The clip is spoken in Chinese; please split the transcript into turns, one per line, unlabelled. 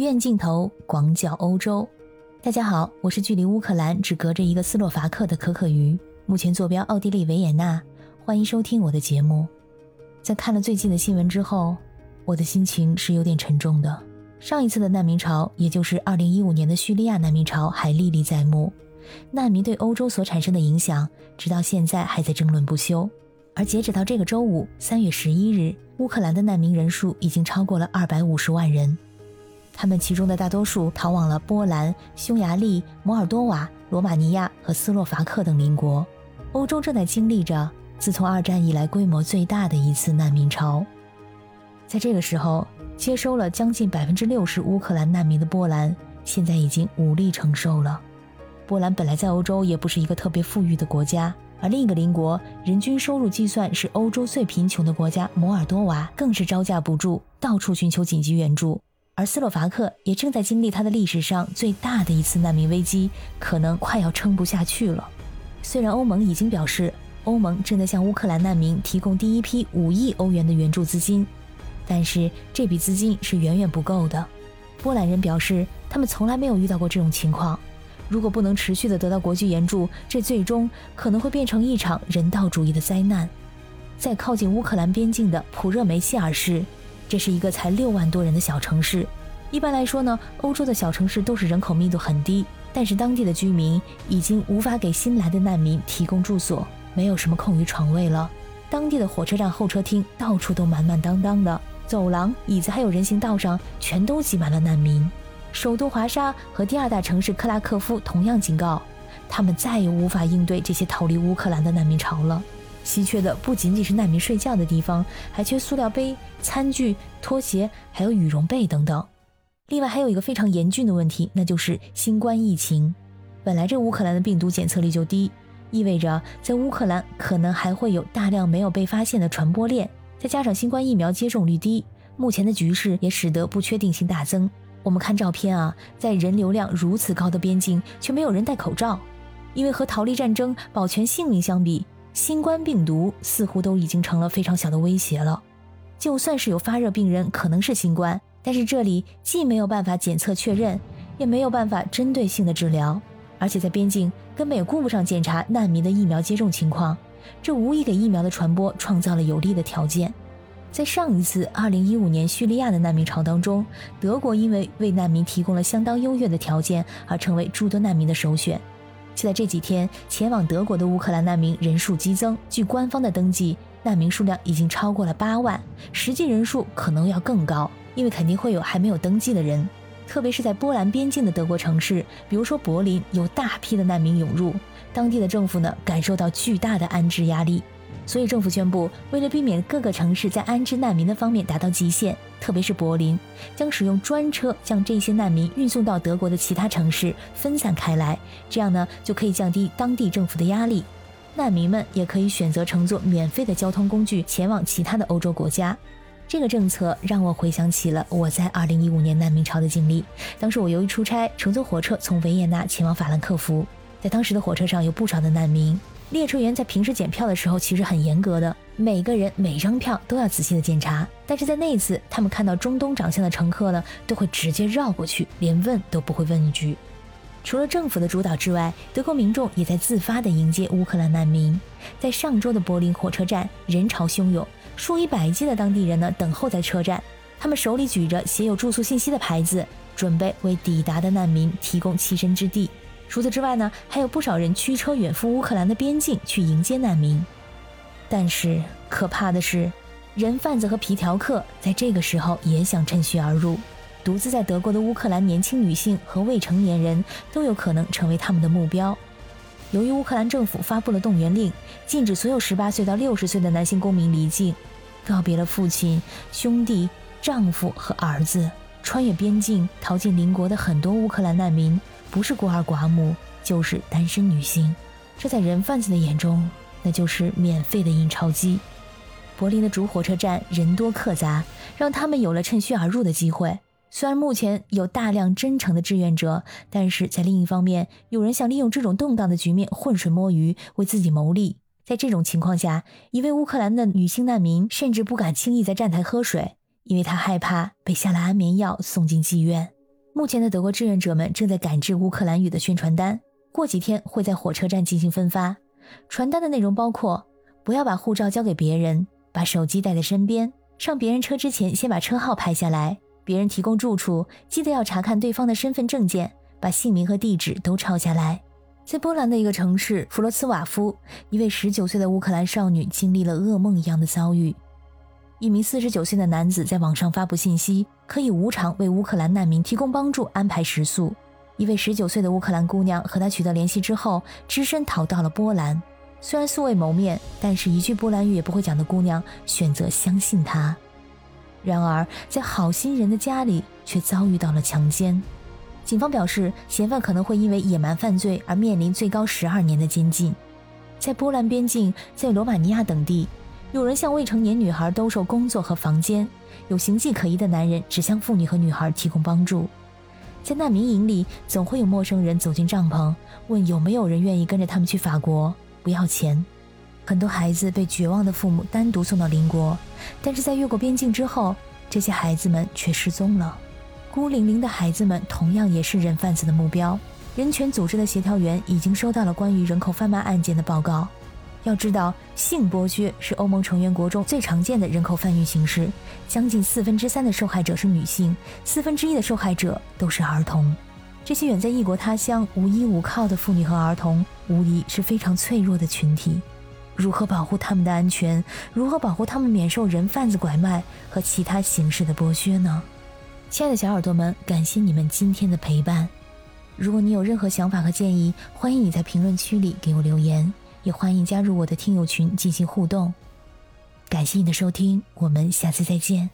远镜头广角欧洲，大家好，我是距离乌克兰只隔着一个斯洛伐克的可可鱼，目前坐标奥地利维也纳，欢迎收听我的节目。在看了最近的新闻之后，我的心情是有点沉重的。上一次的难民潮，也就是2015年的叙利亚难民潮，还历历在目。难民对欧洲所产生的影响，直到现在还在争论不休。而截止到这个周五，三月十一日，乌克兰的难民人数已经超过了二百五十万人。他们其中的大多数逃往了波兰、匈牙利、摩尔多瓦、罗马尼亚和斯洛伐克等邻国。欧洲正在经历着自从二战以来规模最大的一次难民潮。在这个时候，接收了将近百分之六十乌克兰难民的波兰，现在已经无力承受了。波兰本来在欧洲也不是一个特别富裕的国家，而另一个邻国人均收入计算是欧洲最贫穷的国家摩尔多瓦，更是招架不住，到处寻求紧急援助。而斯洛伐克也正在经历它的历史上最大的一次难民危机，可能快要撑不下去了。虽然欧盟已经表示，欧盟正在向乌克兰难民提供第一批五亿欧元的援助资金，但是这笔资金是远远不够的。波兰人表示，他们从来没有遇到过这种情况。如果不能持续的得到国际援助，这最终可能会变成一场人道主义的灾难。在靠近乌克兰边境的普热梅希尔市，这是一个才六万多人的小城市。一般来说呢，欧洲的小城市都是人口密度很低，但是当地的居民已经无法给新来的难民提供住所，没有什么空余床位了。当地的火车站候车厅到处都满满当当的，走廊、椅子还有人行道上全都挤满了难民。首都华沙和第二大城市克拉科夫同样警告，他们再也无法应对这些逃离乌克兰的难民潮了。稀缺的不仅仅是难民睡觉的地方，还缺塑料杯、餐具、拖鞋，还有羽绒被等等。另外还有一个非常严峻的问题，那就是新冠疫情。本来这乌克兰的病毒检测率就低，意味着在乌克兰可能还会有大量没有被发现的传播链。再加上新冠疫苗接种率低，目前的局势也使得不确定性大增。我们看照片啊，在人流量如此高的边境，却没有人戴口罩，因为和逃离战争、保全性命相比，新冠病毒似乎都已经成了非常小的威胁了。就算是有发热病人可能是新冠，但是这里既没有办法检测确认，也没有办法针对性的治疗，而且在边境根本也顾不上检查难民的疫苗接种情况，这无疑给疫苗的传播创造了有利的条件。在上一次2015年叙利亚的难民潮当中，德国因为为难民提供了相当优越的条件，而成为诸多难民的首选。就在这几天，前往德国的乌克兰难民人数激增，据官方的登记，难民数量已经超过了八万，实际人数可能要更高，因为肯定会有还没有登记的人。特别是在波兰边境的德国城市，比如说柏林，有大批的难民涌入，当地的政府呢感受到巨大的安置压力。所以，政府宣布，为了避免各个城市在安置难民的方面达到极限，特别是柏林，将使用专车将这些难民运送到德国的其他城市，分散开来。这样呢，就可以降低当地政府的压力。难民们也可以选择乘坐免费的交通工具前往其他的欧洲国家。这个政策让我回想起了我在2015年难民潮的经历。当时我由于出差，乘坐火车从维也纳前往法兰克福，在当时的火车上有不少的难民。列车员在平时检票的时候其实很严格的，每个人每张票都要仔细的检查。但是在那一次，他们看到中东长相的乘客呢，都会直接绕过去，连问都不会问一句。除了政府的主导之外，德国民众也在自发的迎接乌克兰难民。在上周的柏林火车站，人潮汹涌，数以百计的当地人呢等候在车站，他们手里举着写有住宿信息的牌子，准备为抵达的难民提供栖身之地。除此之外呢，还有不少人驱车远赴乌克兰的边境去迎接难民。但是可怕的是，人贩子和皮条客在这个时候也想趁虚而入。独自在德国的乌克兰年轻女性和未成年人都有可能成为他们的目标。由于乌克兰政府发布了动员令，禁止所有十八岁到六十岁的男性公民离境，告别了父亲、兄弟、丈夫和儿子，穿越边境逃进邻国的很多乌克兰难民。不是孤儿寡母，就是单身女性，这在人贩子的眼中，那就是免费的印钞机。柏林的主火车站人多客杂，让他们有了趁虚而入的机会。虽然目前有大量真诚的志愿者，但是在另一方面，有人想利用这种动荡的局面浑水摸鱼，为自己谋利。在这种情况下，一位乌克兰的女性难民甚至不敢轻易在站台喝水，因为她害怕被下了安眠药送进妓院。目前的德国志愿者们正在赶制乌克兰语的宣传单，过几天会在火车站进行分发。传单的内容包括：不要把护照交给别人，把手机带在身边，上别人车之前先把车号拍下来。别人提供住处，记得要查看对方的身份证件，把姓名和地址都抄下来。在波兰的一个城市弗罗茨瓦夫，一位十九岁的乌克兰少女经历了噩梦一样的遭遇。一名四十九岁的男子在网上发布信息，可以无偿为乌克兰难民提供帮助、安排食宿。一位十九岁的乌克兰姑娘和他取得联系之后，只身逃到了波兰。虽然素未谋面，但是一句波兰语也不会讲的姑娘选择相信他。然而，在好心人的家里却遭遇到了强奸。警方表示，嫌犯可能会因为野蛮犯罪而面临最高十二年的监禁。在波兰边境，在罗马尼亚等地。有人向未成年女孩兜售工作和房间，有形迹可疑的男人只向妇女和女孩提供帮助。在难民营里，总会有陌生人走进帐篷，问有没有人愿意跟着他们去法国，不要钱。很多孩子被绝望的父母单独送到邻国，但是在越过边境之后，这些孩子们却失踪了。孤零零的孩子们同样也是人贩子的目标。人权组织的协调员已经收到了关于人口贩卖案件的报告。要知道，性剥削是欧盟成员国中最常见的人口贩运形式，将近四分之三的受害者是女性，四分之一的受害者都是儿童。这些远在异国他乡、无依无靠的妇女和儿童，无疑是非常脆弱的群体。如何保护他们的安全？如何保护他们免受人贩子拐卖和其他形式的剥削呢？亲爱的小耳朵们，感谢你们今天的陪伴。如果你有任何想法和建议，欢迎你在评论区里给我留言。也欢迎加入我的听友群进行互动。感谢你的收听，我们下次再见。